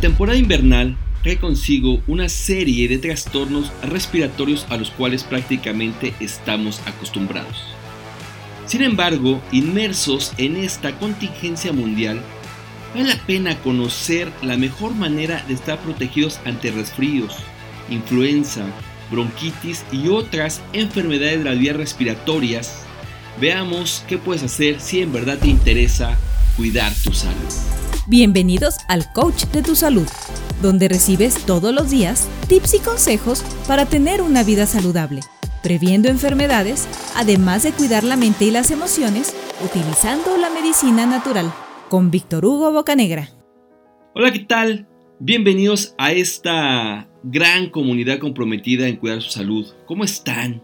La temporada invernal trae consigo una serie de trastornos respiratorios a los cuales prácticamente estamos acostumbrados. Sin embargo, inmersos en esta contingencia mundial, vale la pena conocer la mejor manera de estar protegidos ante resfríos, influenza, bronquitis y otras enfermedades de las vías respiratorias. Veamos qué puedes hacer si en verdad te interesa cuidar tu salud. Bienvenidos al Coach de tu Salud, donde recibes todos los días tips y consejos para tener una vida saludable, previendo enfermedades, además de cuidar la mente y las emociones utilizando la medicina natural, con Víctor Hugo Bocanegra. Hola, ¿qué tal? Bienvenidos a esta gran comunidad comprometida en cuidar su salud. ¿Cómo están?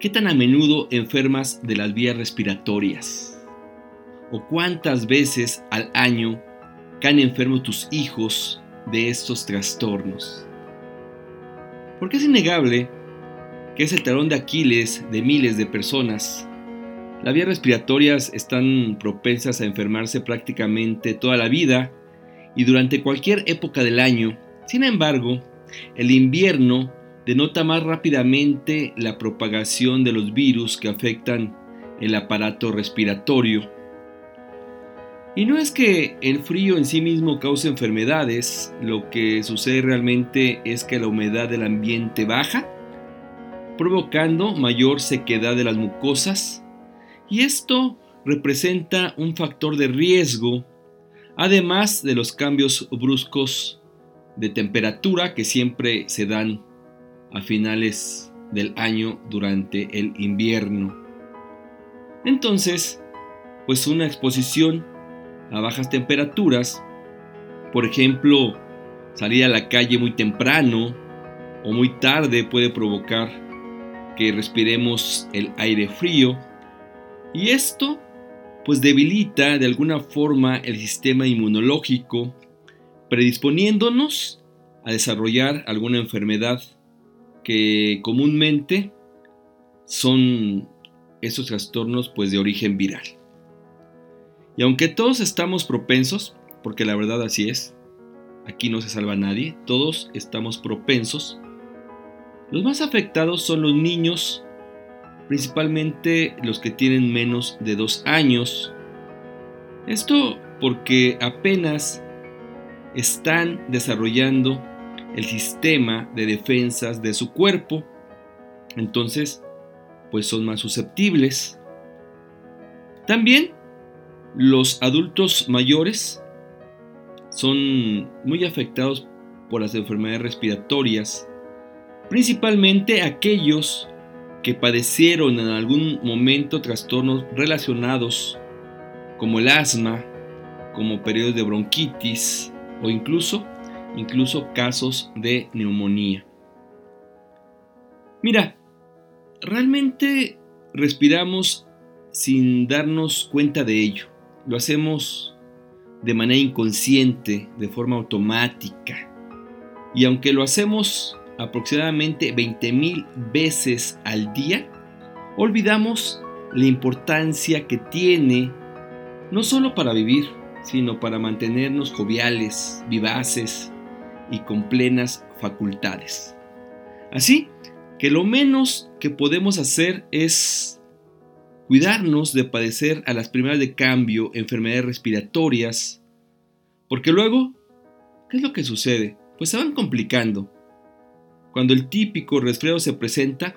¿Qué tan a menudo enfermas de las vías respiratorias? O cuántas veces al año caen enfermos tus hijos de estos trastornos. Porque es innegable que es el talón de Aquiles de miles de personas. Las vías respiratorias están propensas a enfermarse prácticamente toda la vida y durante cualquier época del año. Sin embargo, el invierno denota más rápidamente la propagación de los virus que afectan el aparato respiratorio y no es que el frío en sí mismo cause enfermedades, lo que sucede realmente es que la humedad del ambiente baja, provocando mayor sequedad de las mucosas, y esto representa un factor de riesgo, además de los cambios bruscos de temperatura que siempre se dan a finales del año durante el invierno. Entonces, pues una exposición a bajas temperaturas, por ejemplo, salir a la calle muy temprano o muy tarde puede provocar que respiremos el aire frío y esto pues debilita de alguna forma el sistema inmunológico, predisponiéndonos a desarrollar alguna enfermedad que comúnmente son esos trastornos pues de origen viral. Y aunque todos estamos propensos, porque la verdad así es, aquí no se salva nadie, todos estamos propensos, los más afectados son los niños, principalmente los que tienen menos de dos años. Esto porque apenas están desarrollando el sistema de defensas de su cuerpo, entonces pues son más susceptibles. También los adultos mayores son muy afectados por las enfermedades respiratorias, principalmente aquellos que padecieron en algún momento trastornos relacionados como el asma, como periodos de bronquitis o incluso, incluso casos de neumonía. Mira, realmente respiramos sin darnos cuenta de ello. Lo hacemos de manera inconsciente, de forma automática. Y aunque lo hacemos aproximadamente 20.000 veces al día, olvidamos la importancia que tiene no solo para vivir, sino para mantenernos joviales, vivaces y con plenas facultades. Así que lo menos que podemos hacer es cuidarnos de padecer a las primeras de cambio enfermedades respiratorias, porque luego, ¿qué es lo que sucede? Pues se van complicando. Cuando el típico resfriado se presenta,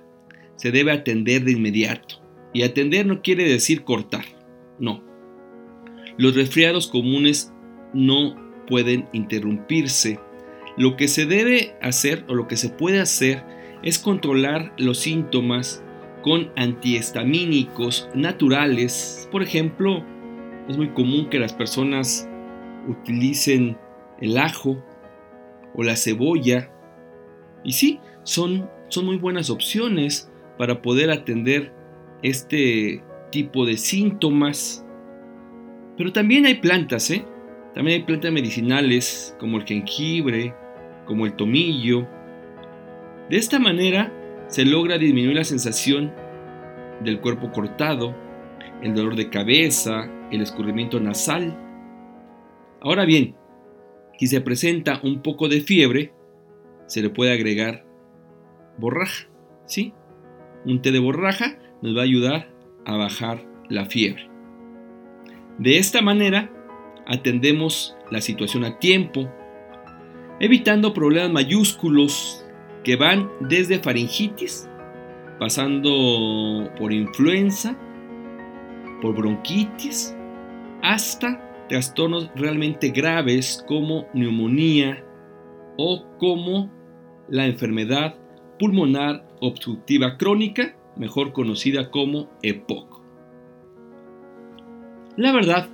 se debe atender de inmediato. Y atender no quiere decir cortar, no. Los resfriados comunes no pueden interrumpirse. Lo que se debe hacer o lo que se puede hacer es controlar los síntomas con antihistamínicos naturales. Por ejemplo, es muy común que las personas utilicen el ajo o la cebolla. Y sí, son, son muy buenas opciones para poder atender este tipo de síntomas. Pero también hay plantas, ¿eh? También hay plantas medicinales como el jengibre, como el tomillo. De esta manera se logra disminuir la sensación del cuerpo cortado, el dolor de cabeza, el escurrimiento nasal. Ahora bien, Si se presenta un poco de fiebre, se le puede agregar borraja, ¿sí? Un té de borraja nos va a ayudar a bajar la fiebre. De esta manera, atendemos la situación a tiempo, evitando problemas mayúsculos que van desde faringitis, pasando por influenza, por bronquitis, hasta trastornos realmente graves como neumonía o como la enfermedad pulmonar obstructiva crónica, mejor conocida como EPOC. La verdad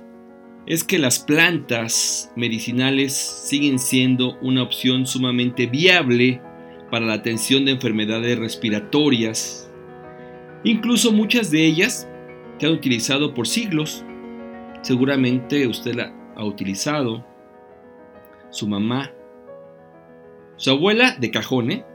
es que las plantas medicinales siguen siendo una opción sumamente viable para la atención de enfermedades respiratorias. Incluso muchas de ellas se han utilizado por siglos. Seguramente usted la ha utilizado. Su mamá. Su abuela de cajón, ¿eh?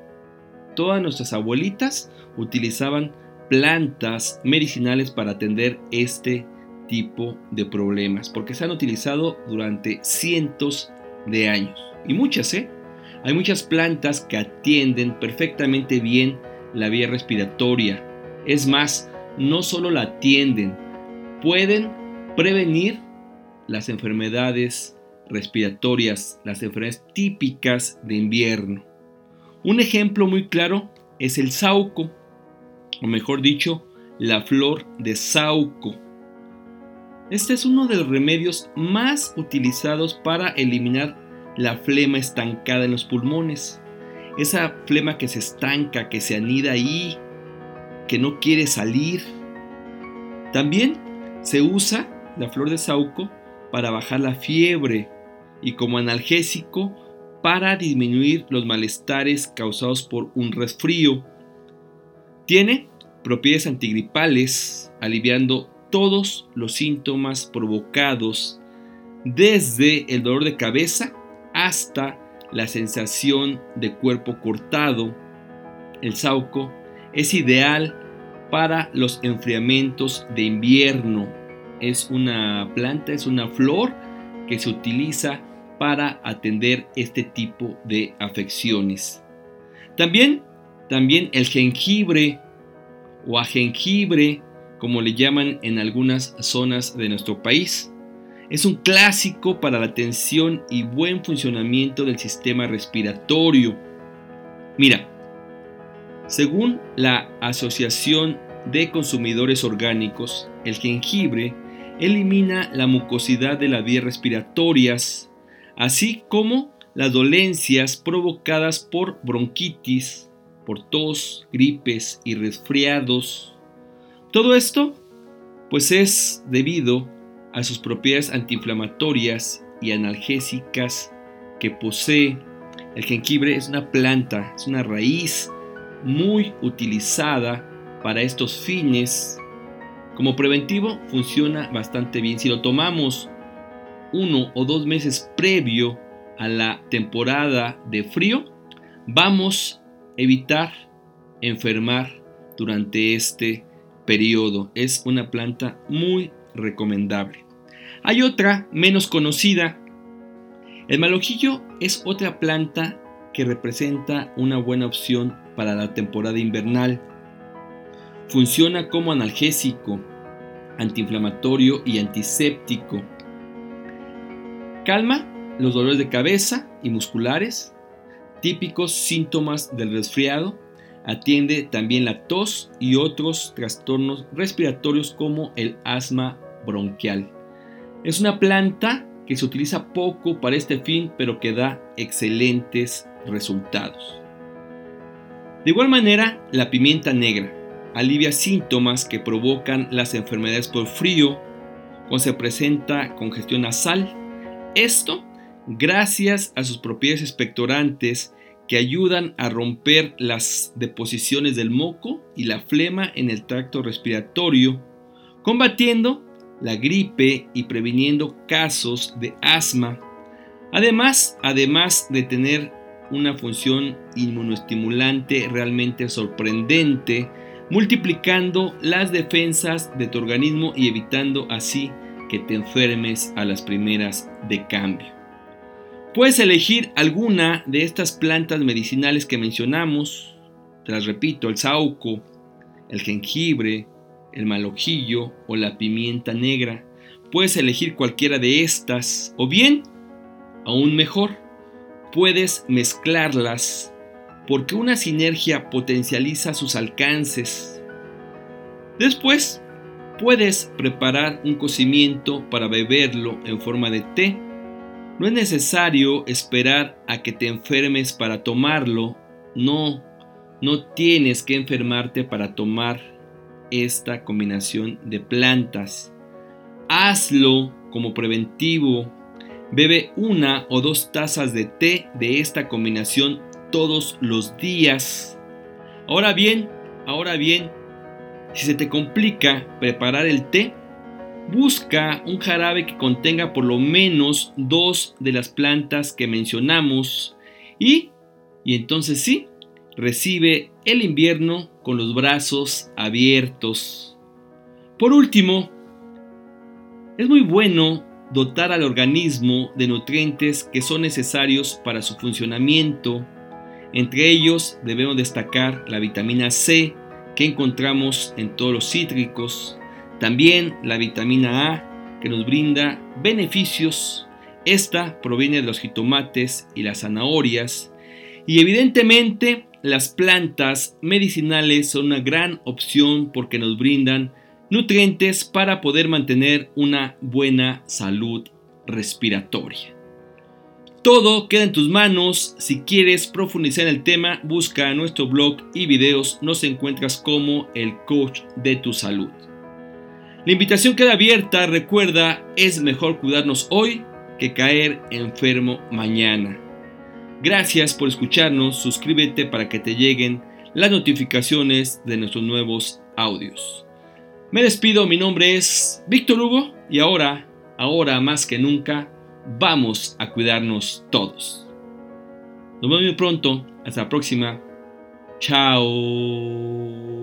Todas nuestras abuelitas utilizaban plantas medicinales para atender este tipo de problemas, porque se han utilizado durante cientos de años. Y muchas, ¿eh? Hay muchas plantas que atienden perfectamente bien la vía respiratoria. Es más, no solo la atienden, pueden prevenir las enfermedades respiratorias, las enfermedades típicas de invierno. Un ejemplo muy claro es el sauco, o mejor dicho, la flor de sauco. Este es uno de los remedios más utilizados para eliminar la flema estancada en los pulmones. Esa flema que se estanca, que se anida ahí, que no quiere salir. También se usa la flor de sauco para bajar la fiebre y como analgésico para disminuir los malestares causados por un resfrío. Tiene propiedades antigripales, aliviando todos los síntomas provocados desde el dolor de cabeza hasta la sensación de cuerpo cortado. El sauco es ideal para los enfriamientos de invierno. Es una planta, es una flor que se utiliza para atender este tipo de afecciones. También, también el jengibre o a jengibre como le llaman en algunas zonas de nuestro país. Es un clásico para la atención y buen funcionamiento del sistema respiratorio. Mira, según la Asociación de Consumidores Orgánicos, el jengibre elimina la mucosidad de las vías respiratorias, así como las dolencias provocadas por bronquitis, por tos, gripes y resfriados. Todo esto pues es debido a sus propiedades antiinflamatorias y analgésicas que posee. El jengibre es una planta, es una raíz muy utilizada para estos fines. Como preventivo funciona bastante bien. Si lo tomamos uno o dos meses previo a la temporada de frío, vamos a evitar enfermar durante este periodo. Es una planta muy recomendable. Hay otra menos conocida. El malojillo es otra planta que representa una buena opción para la temporada invernal. Funciona como analgésico, antiinflamatorio y antiséptico. Calma los dolores de cabeza y musculares, típicos síntomas del resfriado Atiende también la tos y otros trastornos respiratorios como el asma bronquial. Es una planta que se utiliza poco para este fin, pero que da excelentes resultados. De igual manera, la pimienta negra alivia síntomas que provocan las enfermedades por frío, cuando se presenta congestión nasal. Esto gracias a sus propiedades expectorantes que ayudan a romper las deposiciones del moco y la flema en el tracto respiratorio, combatiendo la gripe y previniendo casos de asma. Además, además de tener una función inmunoestimulante realmente sorprendente, multiplicando las defensas de tu organismo y evitando así que te enfermes a las primeras de cambio. Puedes elegir alguna de estas plantas medicinales que mencionamos. Te las repito, el sauco, el jengibre, el malojillo o la pimienta negra. Puedes elegir cualquiera de estas o bien, aún mejor, puedes mezclarlas porque una sinergia potencializa sus alcances. Después, puedes preparar un cocimiento para beberlo en forma de té. No es necesario esperar a que te enfermes para tomarlo. No, no tienes que enfermarte para tomar esta combinación de plantas. Hazlo como preventivo. Bebe una o dos tazas de té de esta combinación todos los días. Ahora bien, ahora bien, si se te complica preparar el té, busca un jarabe que contenga por lo menos dos de las plantas que mencionamos y, y entonces sí, recibe el invierno con los brazos abiertos. Por último, es muy bueno dotar al organismo de nutrientes que son necesarios para su funcionamiento. Entre ellos debemos destacar la vitamina C que encontramos en todos los cítricos, también la vitamina A que nos brinda beneficios. Esta proviene de los jitomates y las zanahorias y evidentemente las plantas medicinales son una gran opción porque nos brindan nutrientes para poder mantener una buena salud respiratoria. Todo queda en tus manos. Si quieres profundizar en el tema, busca nuestro blog y videos. Nos encuentras como el coach de tu salud. La invitación queda abierta. Recuerda, es mejor cuidarnos hoy que caer enfermo mañana. Gracias por escucharnos. Suscríbete para que te lleguen las notificaciones de nuestros nuevos audios. Me despido, mi nombre es Víctor Hugo y ahora, ahora más que nunca, vamos a cuidarnos todos. Nos vemos muy pronto, hasta la próxima. Chao.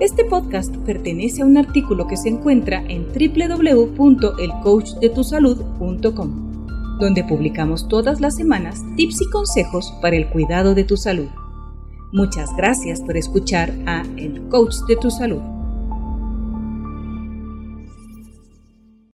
Este podcast pertenece a un artículo que se encuentra en www.elcoachdetusalud.com, donde publicamos todas las semanas tips y consejos para el cuidado de tu salud. Muchas gracias por escuchar a El Coach de tu Salud.